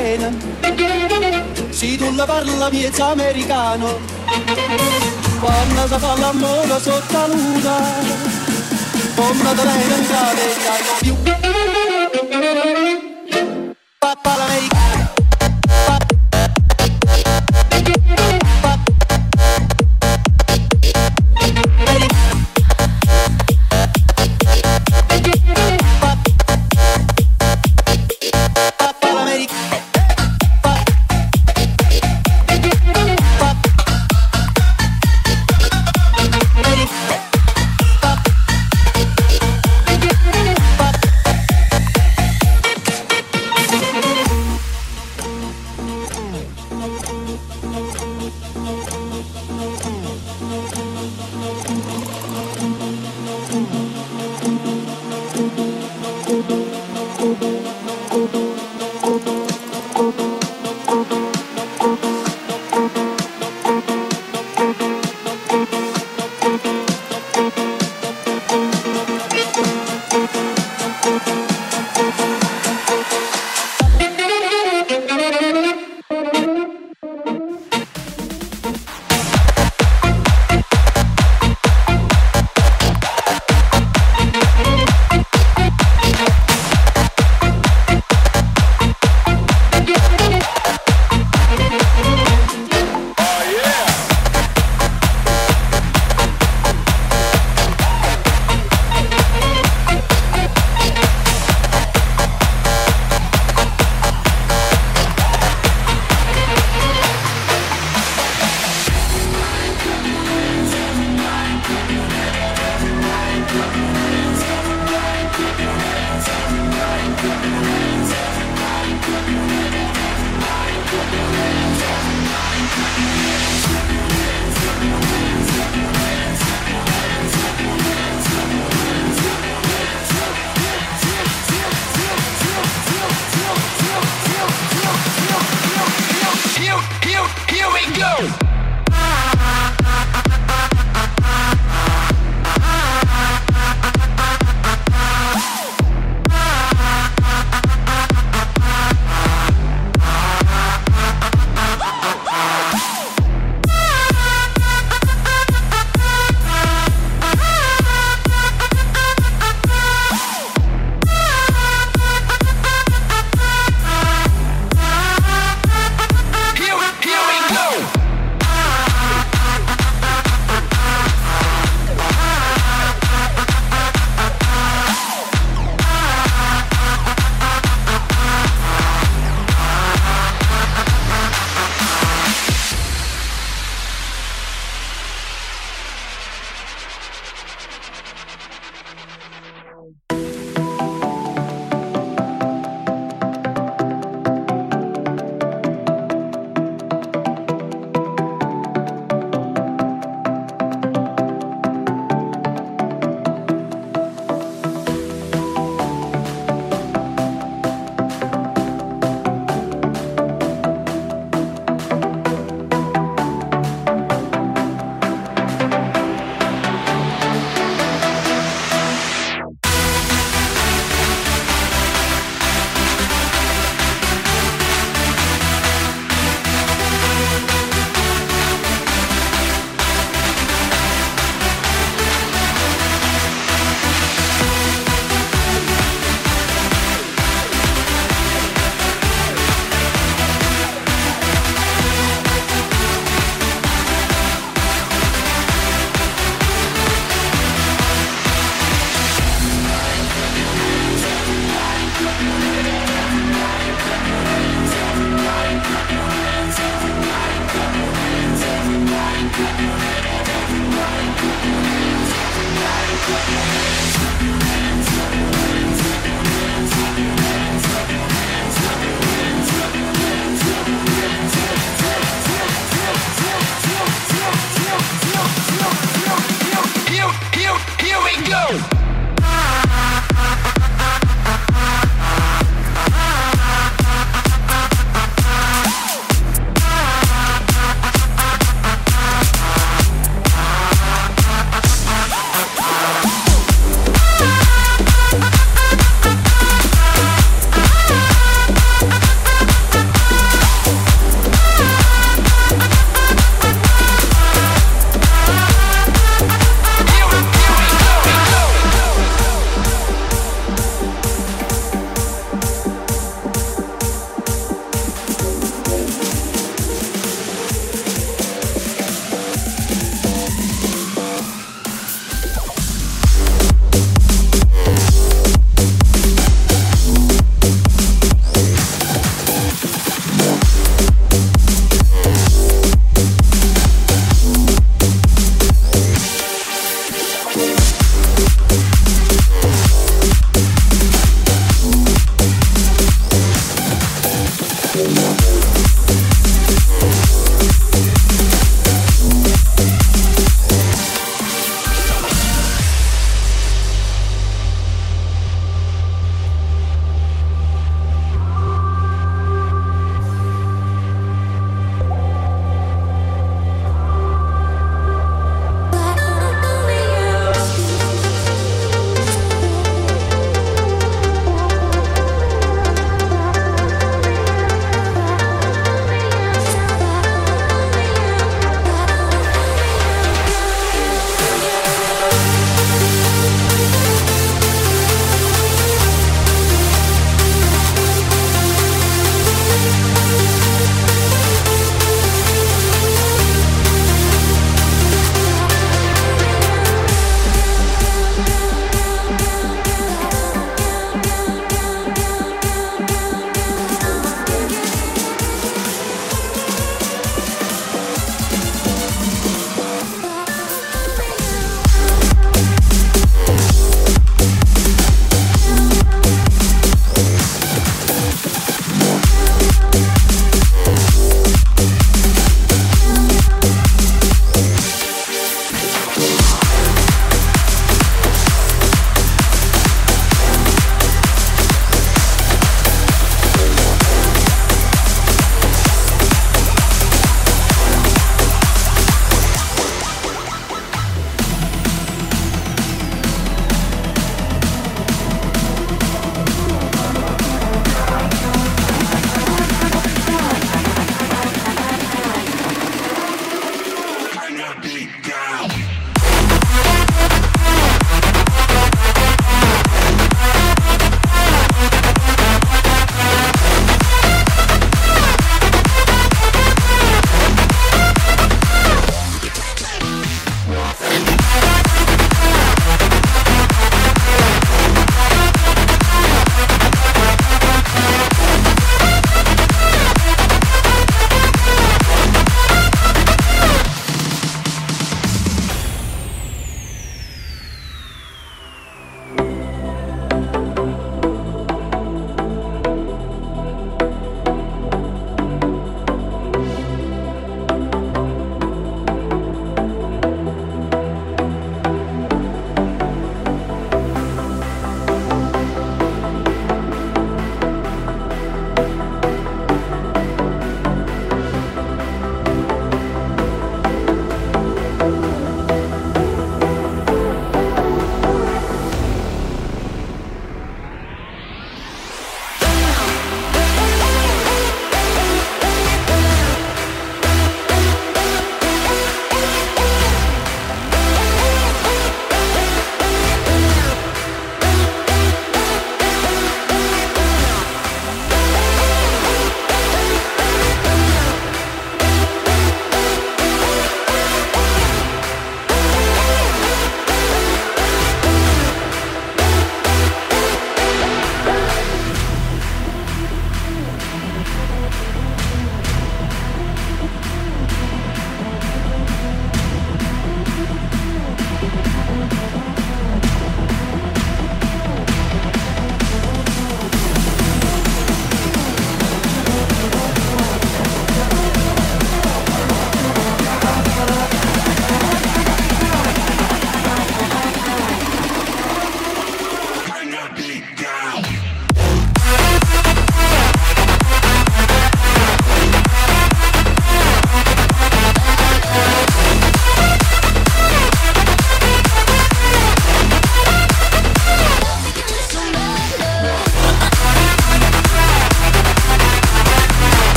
Serena. Se tu la parla miezza americano, quando si fa l'amore sotto la luna, come te lei non più.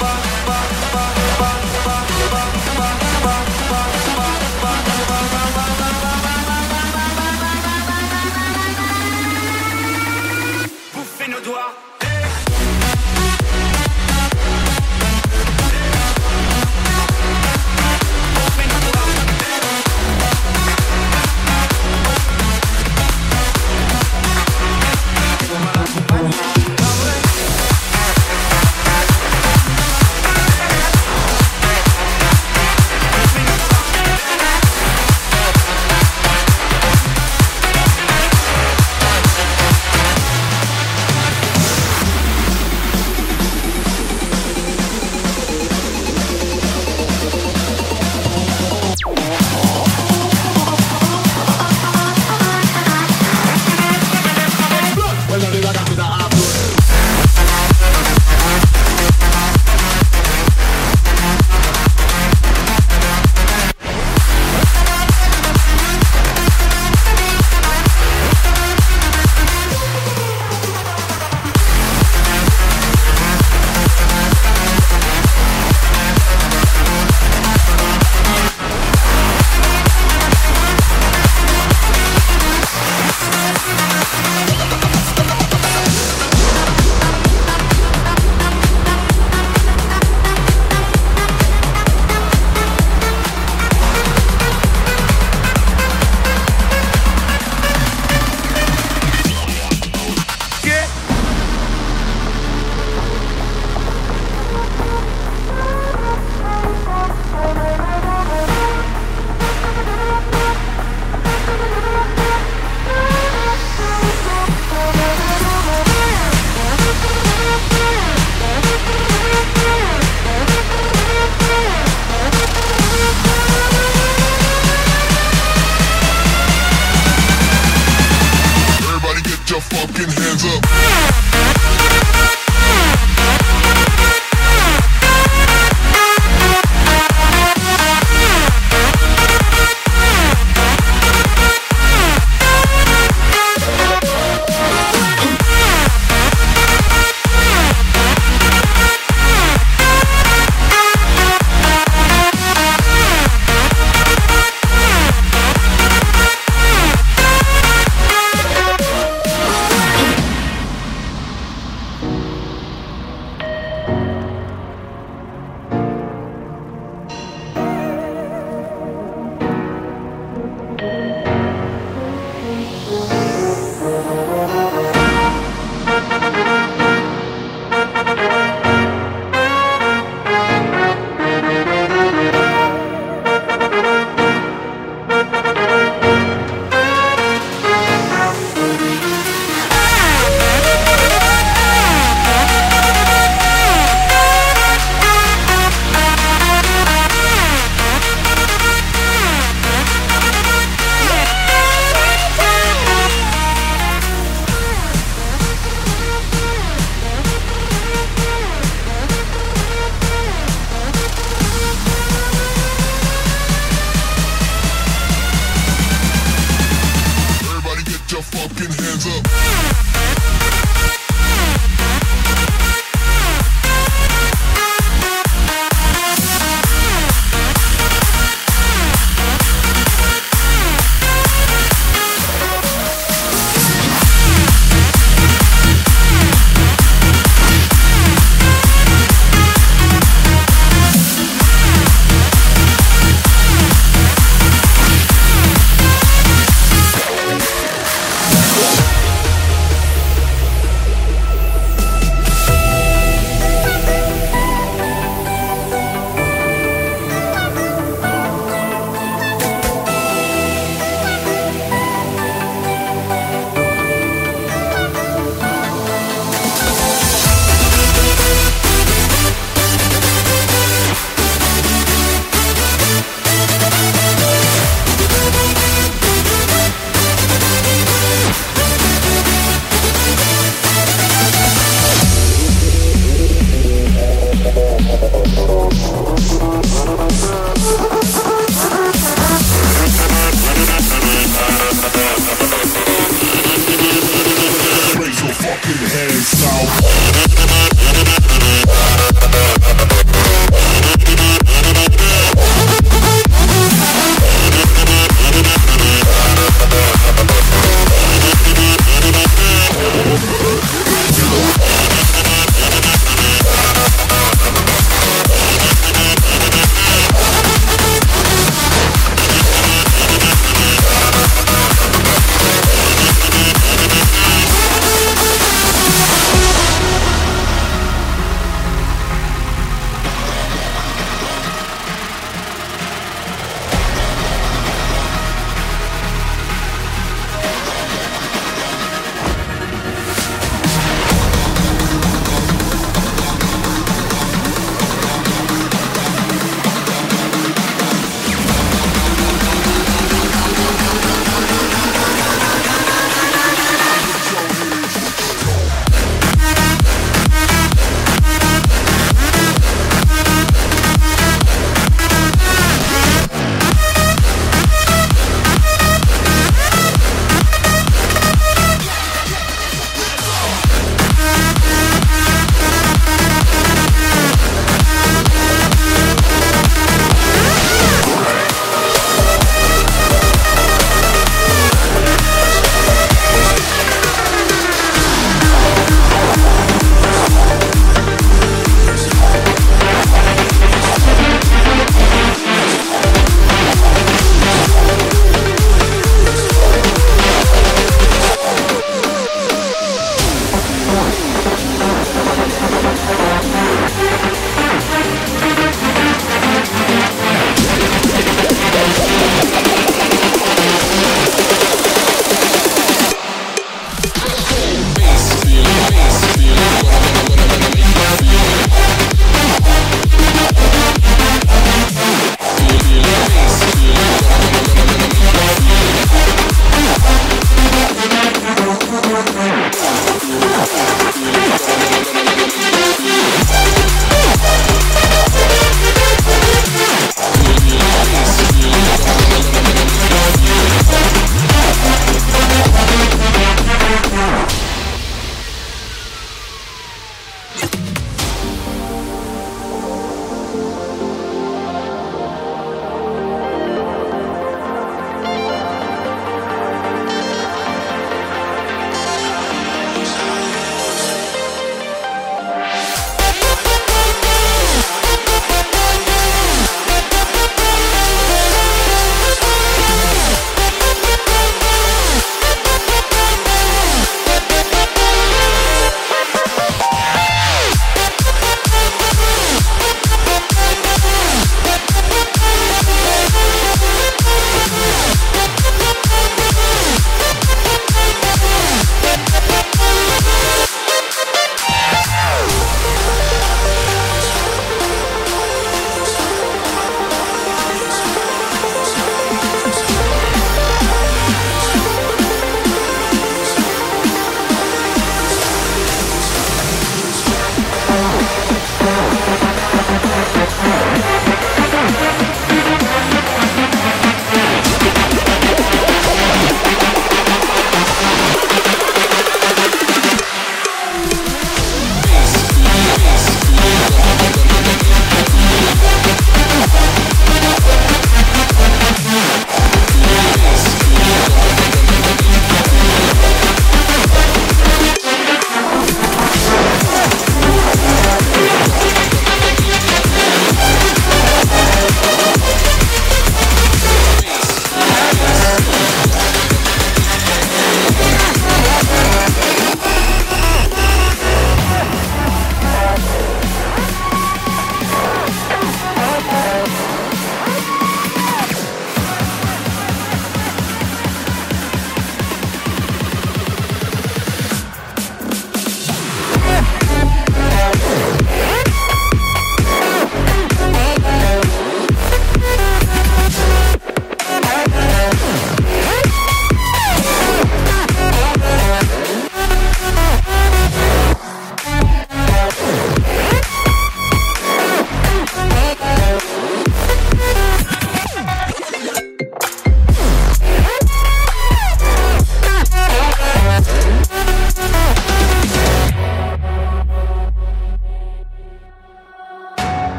même devoir lui parler, c'est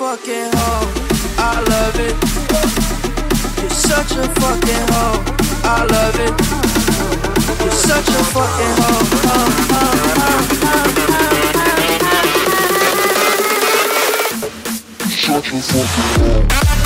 fucking hoe. I love it. You're such a fucking hoe. I love it. You're such a fucking hoe. Oh, oh, oh, such a fucking hoe.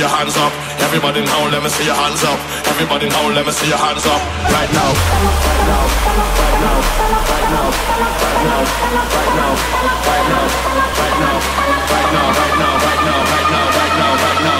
See your hands up. Everybody now, let me see your hands up. Everybody now, let me see your hands up. Right now, right now, right now, right now, right now, right now, right now, right now, right now, right now, right now, right now, right now, right now,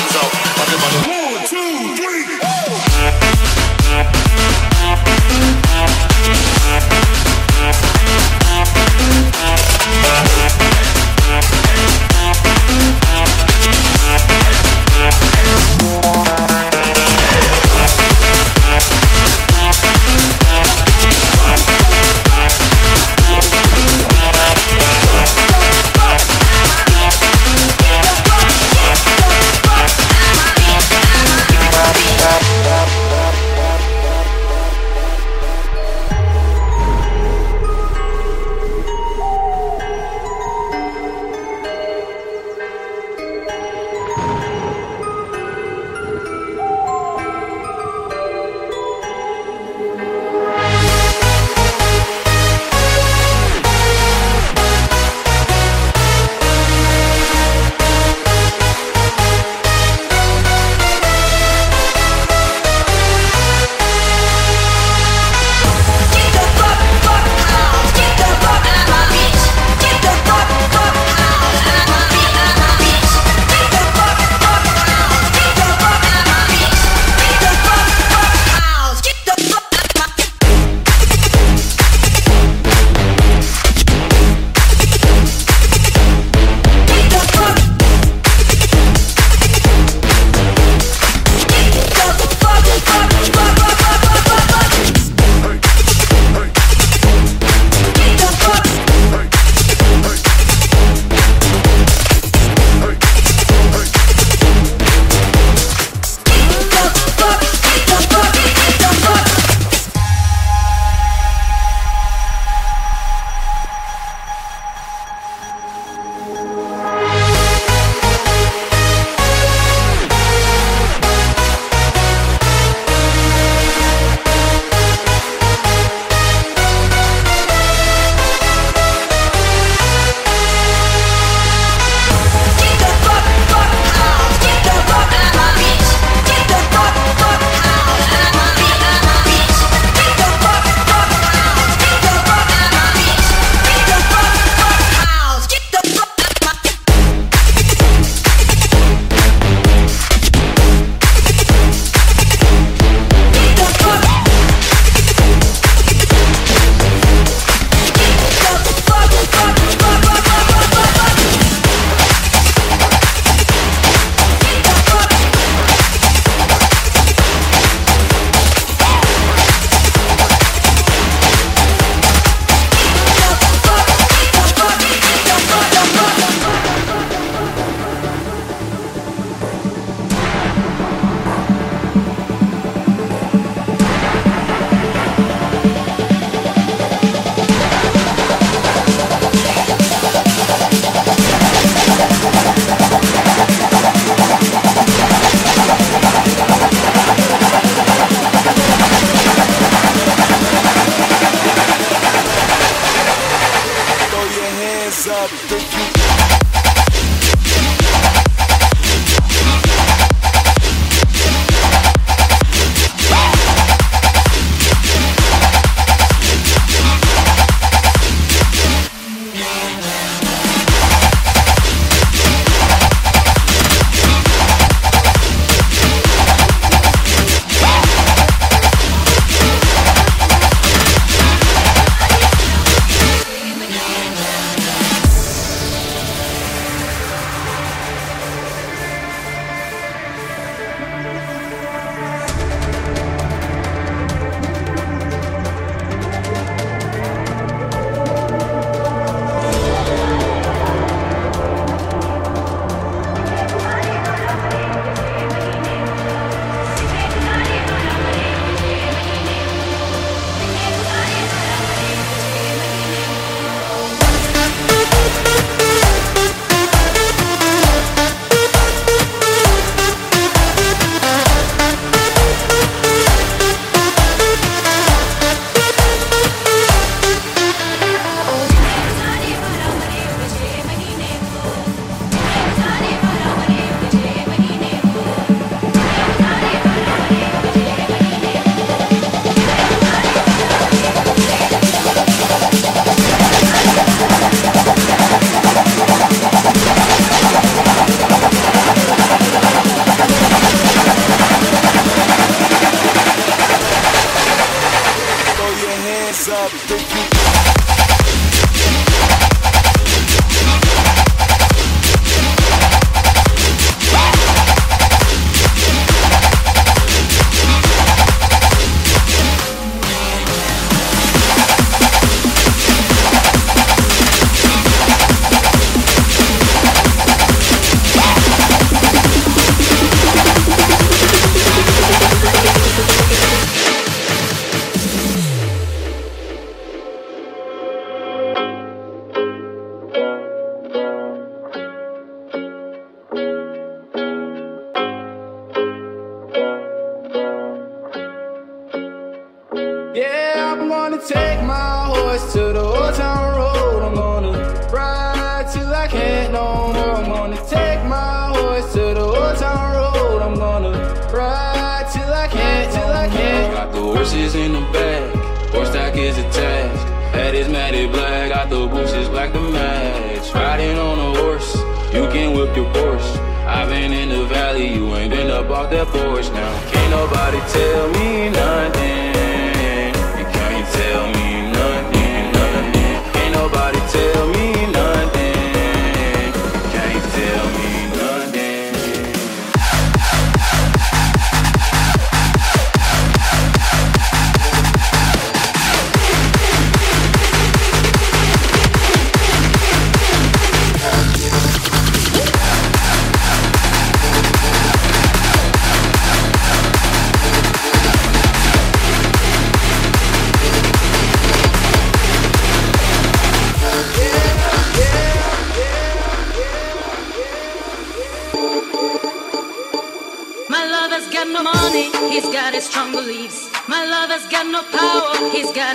You ain't been up off that porch now. Can't nobody tell me nothing.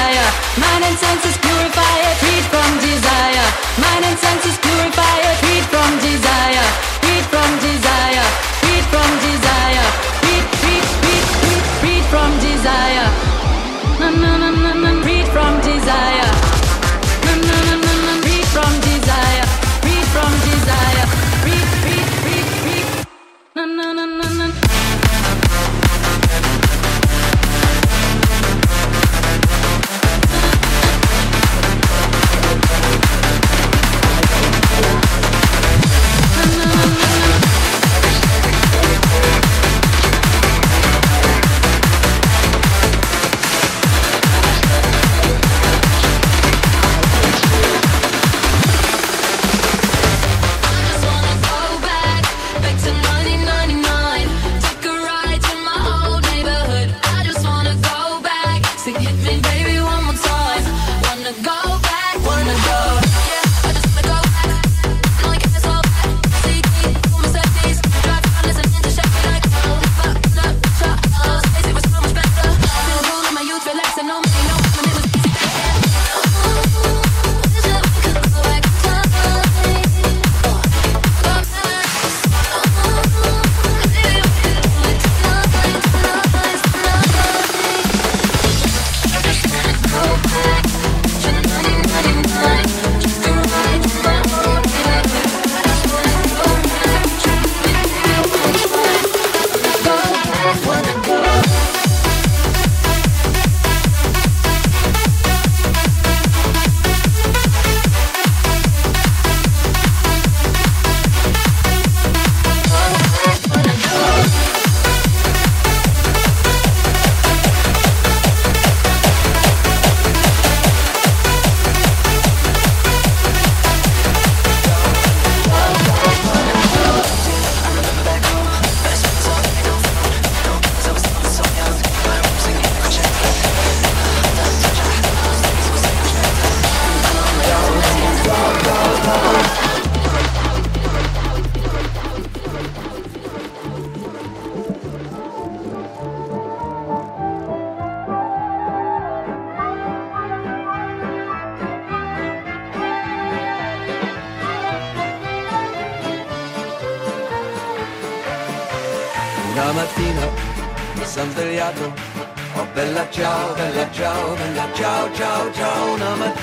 Desire, mind and senses purify it. Freed from desire, mind and senses purify it. Freed from desire,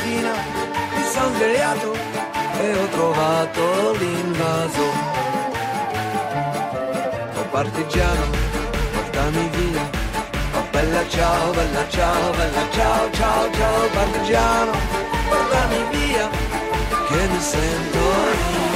mattina mi sono svegliato e ho trovato l'invaso. Oh partigiano, portami via. Oh bella ciao, bella ciao, bella ciao, ciao, ciao. Partigiano, portami via, che mi sento io.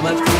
我们